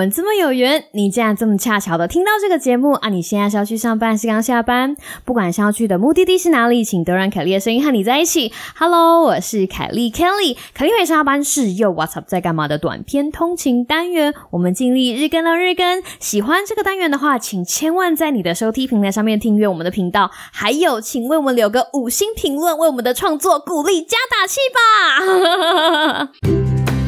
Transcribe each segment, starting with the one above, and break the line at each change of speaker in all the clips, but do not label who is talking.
们这么有缘，你竟然这么恰巧的听到这个节目啊！你现在是要去上班，是刚下班？不管是要去的目的地是哪里，请都让凯莉的声音和你在一起。Hello，我是凯莉 Kelly，凯莉每上下班是又 What's up 在干嘛的短篇通勤单元，我们尽力日更到日更。喜欢这个单元的话，请千万在你的收听平台上面订阅我们的频道，还有请为我们留个五星评论，为我们的创作鼓励加打气吧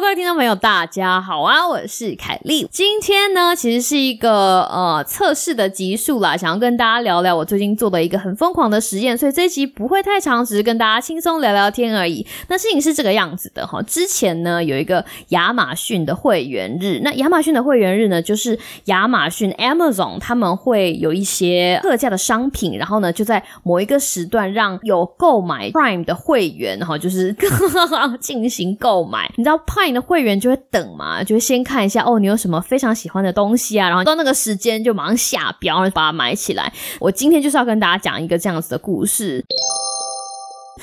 各位听众朋友，大家好啊！我是凯莉。今天呢，其实是一个呃测试的集数啦，想要跟大家聊聊我最近做的一个很疯狂的实验，所以这一集不会太长，只是跟大家轻松聊聊天而已。那事情是这个样子的哈，之前呢有一个亚马逊的会员日，那亚马逊的会员日呢，就是亚马逊 Amazon 他们会有一些特价的商品，然后呢就在某一个时段让有购买 Prime 的会员哈，就是 进行购买。你知道 Prime 你的会员就会等嘛，就会先看一下哦，你有什么非常喜欢的东西啊，然后到那个时间就马上下标，然后把它买起来。我今天就是要跟大家讲一个这样子的故事。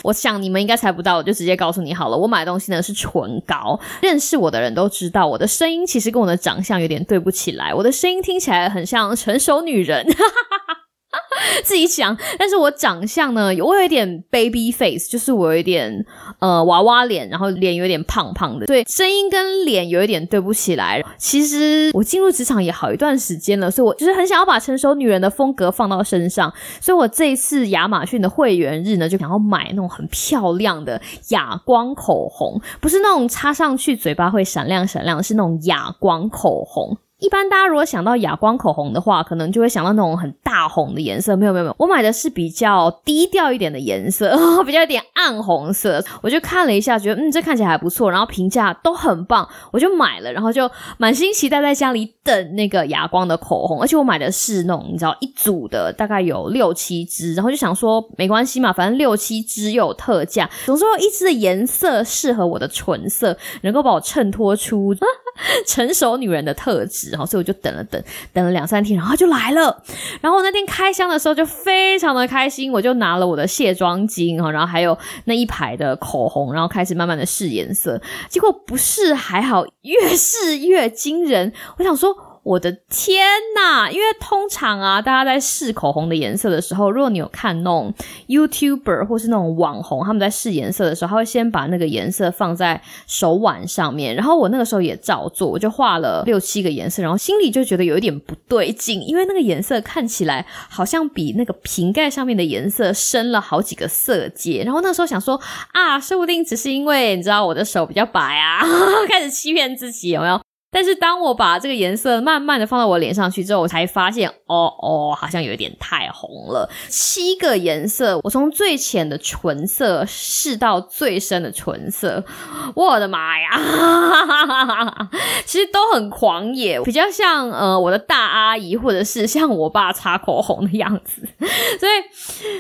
我想你们应该猜不到，我就直接告诉你好了。我买东西呢是唇膏，认识我的人都知道，我的声音其实跟我的长相有点对不起来，我的声音听起来很像成熟女人。自己讲，但是我长相呢，我有一点 baby face，就是我有一点呃娃娃脸，然后脸有点胖胖的，对，声音跟脸有一点对不起来。其实我进入职场也好一段时间了，所以我就是很想要把成熟女人的风格放到身上，所以我这一次亚马逊的会员日呢，就想要买那种很漂亮的哑光口红，不是那种擦上去嘴巴会闪亮闪亮，是那种哑光口红。一般大家如果想到哑光口红的话，可能就会想到那种很大红的颜色。没有没有没有，我买的是比较低调一点的颜色，比较有点暗红色。我就看了一下，觉得嗯，这看起来还不错，然后评价都很棒，我就买了，然后就满心期待在家里等那个哑光的口红。而且我买的是那种你知道一组的，大概有六七支，然后就想说没关系嘛，反正六七支又有特价，总说一支的颜色适合我的唇色，能够把我衬托出 成熟女人的特质。然后，所以我就等了等，等了两三天，然后就来了。然后那天开箱的时候就非常的开心，我就拿了我的卸妆巾，然后还有那一排的口红，然后开始慢慢的试颜色。结果不是还好，越试越惊人。我想说。我的天呐！因为通常啊，大家在试口红的颜色的时候，如果你有看那种 YouTuber 或是那种网红，他们在试颜色的时候，他会先把那个颜色放在手腕上面。然后我那个时候也照做，我就画了六七个颜色，然后心里就觉得有一点不对劲，因为那个颜色看起来好像比那个瓶盖上面的颜色深了好几个色阶。然后那时候想说啊，说不定只是因为你知道我的手比较白啊，开始欺骗自己有没有？但是当我把这个颜色慢慢的放到我脸上去之后，我才发现，哦哦，好像有点太红了。七个颜色，我从最浅的唇色试到最深的唇色，我的妈呀！其实都很狂野，比较像呃我的大阿姨，或者是像我爸擦口红的样子。所以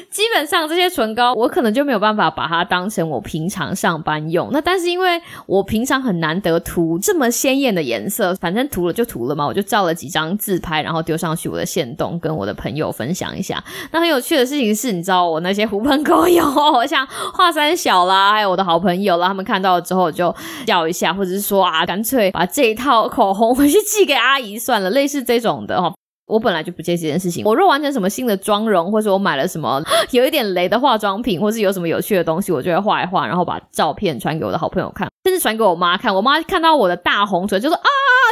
基本上这些唇膏，我可能就没有办法把它当成我平常上班用。那但是因为我平常很难得涂这么鲜艳的颜。颜色反正涂了就涂了嘛，我就照了几张自拍，然后丢上去我的线动，跟我的朋友分享一下。那很有趣的事情是，你知道我那些狐朋狗友，像华山小啦，还有我的好朋友啦，他们看到了之后就笑一下，或者是说啊，干脆把这一套口红回 去寄给阿姨算了，类似这种的哈。我本来就不介意这件事情。我若完成什么新的妆容，或者我买了什么有一点雷的化妆品，或是有什么有趣的东西，我就会画一画，然后把照片传给我的好朋友看，甚至传给我妈看。我妈看到我的大红唇，就说啊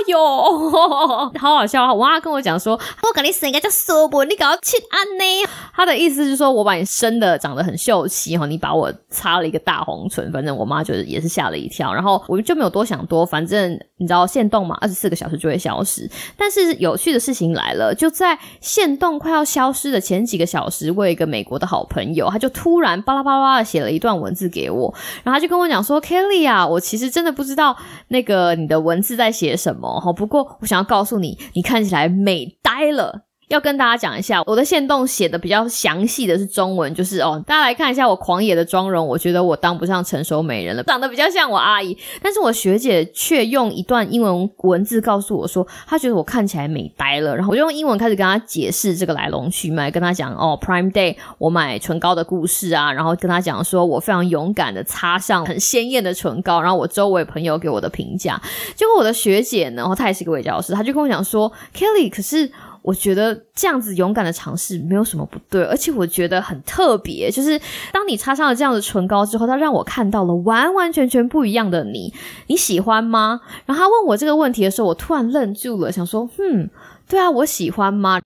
哟，好好笑啊。我妈跟我讲说，我跟你生一个叫苏博，你搞亲安呢？她的意思是说我把你生的长得很秀气哈，你把我擦了一个大红唇，反正我妈就是也是吓了一跳。然后我就没有多想多，反正你知道限动嘛，二十四个小时就会消失。但是有趣的事情来了。就在限动快要消失的前几个小时，我有一个美国的好朋友，他就突然巴拉巴拉的写了一段文字给我，然后他就跟我讲说：“Kelly 啊，我其实真的不知道那个你的文字在写什么哈，不过我想要告诉你，你看起来美呆了。”要跟大家讲一下，我的线动写的比较详细的是中文，就是哦，大家来看一下我狂野的妆容，我觉得我当不上成熟美人了，长得比较像我阿姨，但是我学姐却用一段英文文字告诉我说，她觉得我看起来美呆了，然后我就用英文开始跟她解释这个来龙去脉，跟她讲哦，Prime Day 我买唇膏的故事啊，然后跟她讲说我非常勇敢的擦上很鲜艳的唇膏，然后我周围朋友给我的评价，结果我的学姐呢，然后她也是一个伪教师，她就跟我讲说，Kelly 可是。我觉得这样子勇敢的尝试没有什么不对，而且我觉得很特别，就是当你擦上了这样的唇膏之后，它让我看到了完完全全不一样的你，你喜欢吗？然后他问我这个问题的时候，我突然愣住了，想说，嗯，对啊，我喜欢吗？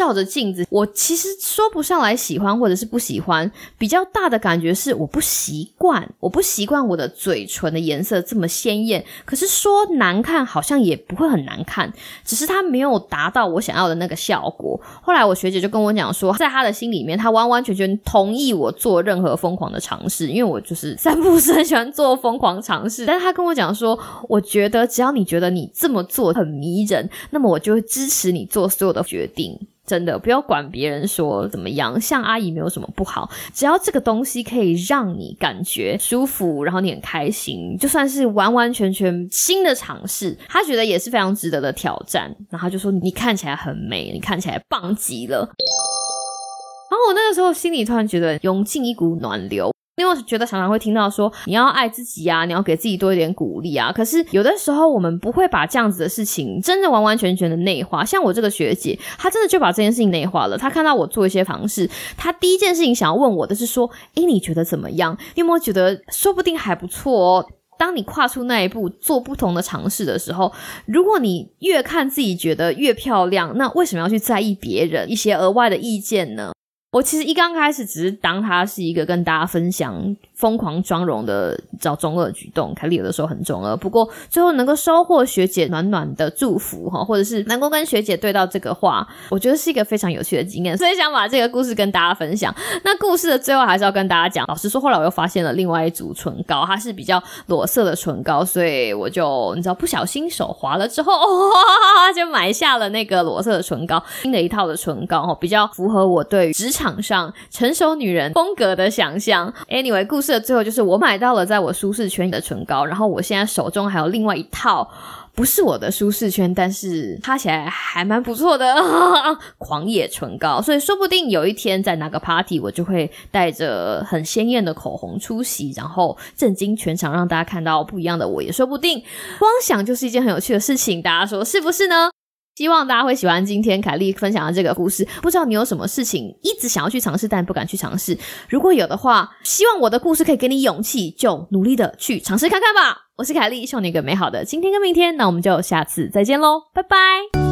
照着镜子，我其实说不上来喜欢或者是不喜欢，比较大的感觉是我不习惯，我不习惯我的嘴唇的颜色这么鲜艳。可是说难看好像也不会很难看，只是它没有达到我想要的那个效果。后来我学姐就跟我讲说，在她的心里面，她完完全全同意我做任何疯狂的尝试，因为我就是三不是很喜欢做疯狂尝试。但是她跟我讲说，我觉得只要你觉得你这么做很迷人，那么我就会支持你做所有的决定。真的不要管别人说怎么样，像阿姨没有什么不好，只要这个东西可以让你感觉舒服，然后你很开心，就算是完完全全新的尝试，他觉得也是非常值得的挑战。然后就说你看起来很美，你看起来棒极了。然后我那个时候心里突然觉得涌进一股暖流。因为我觉得常常会听到说你要爱自己啊，你要给自己多一点鼓励啊。可是有的时候我们不会把这样子的事情真的完完全全的内化。像我这个学姐，她真的就把这件事情内化了。她看到我做一些尝试，她第一件事情想要问我的是说：“诶，你觉得怎么样？你有没有觉得说不定还不错哦？”当你跨出那一步，做不同的尝试的时候，如果你越看自己觉得越漂亮，那为什么要去在意别人一些额外的意见呢？我其实一刚开始只是当他是一个跟大家分享。疯狂妆容的找中二举动，凯莉有的时候很中二，不过最后能够收获学姐暖暖的祝福哈，或者是能够跟学姐对到这个话，我觉得是一个非常有趣的经验，所以想把这个故事跟大家分享。那故事的最后还是要跟大家讲，老实说，后来我又发现了另外一组唇膏，它是比较裸色的唇膏，所以我就你知道不小心手滑了之后，哇，就买下了那个裸色的唇膏，新的一套的唇膏哈，比较符合我对职场场上成熟女人风格的想象。Anyway，故事的。最后就是我买到了在我舒适圈的唇膏，然后我现在手中还有另外一套，不是我的舒适圈，但是擦起来还蛮不错的 狂野唇膏，所以说不定有一天在哪个 party，我就会带着很鲜艳的口红出席，然后震惊全场，让大家看到不一样的我，也说不定。光想就是一件很有趣的事情，大家说是不是呢？希望大家会喜欢今天凯丽分享的这个故事。不知道你有什么事情一直想要去尝试，但不敢去尝试。如果有的话，希望我的故事可以给你勇气，就努力的去尝试看看吧。我是凯丽，送你一个美好的今天跟明天。那我们就下次再见喽，拜拜。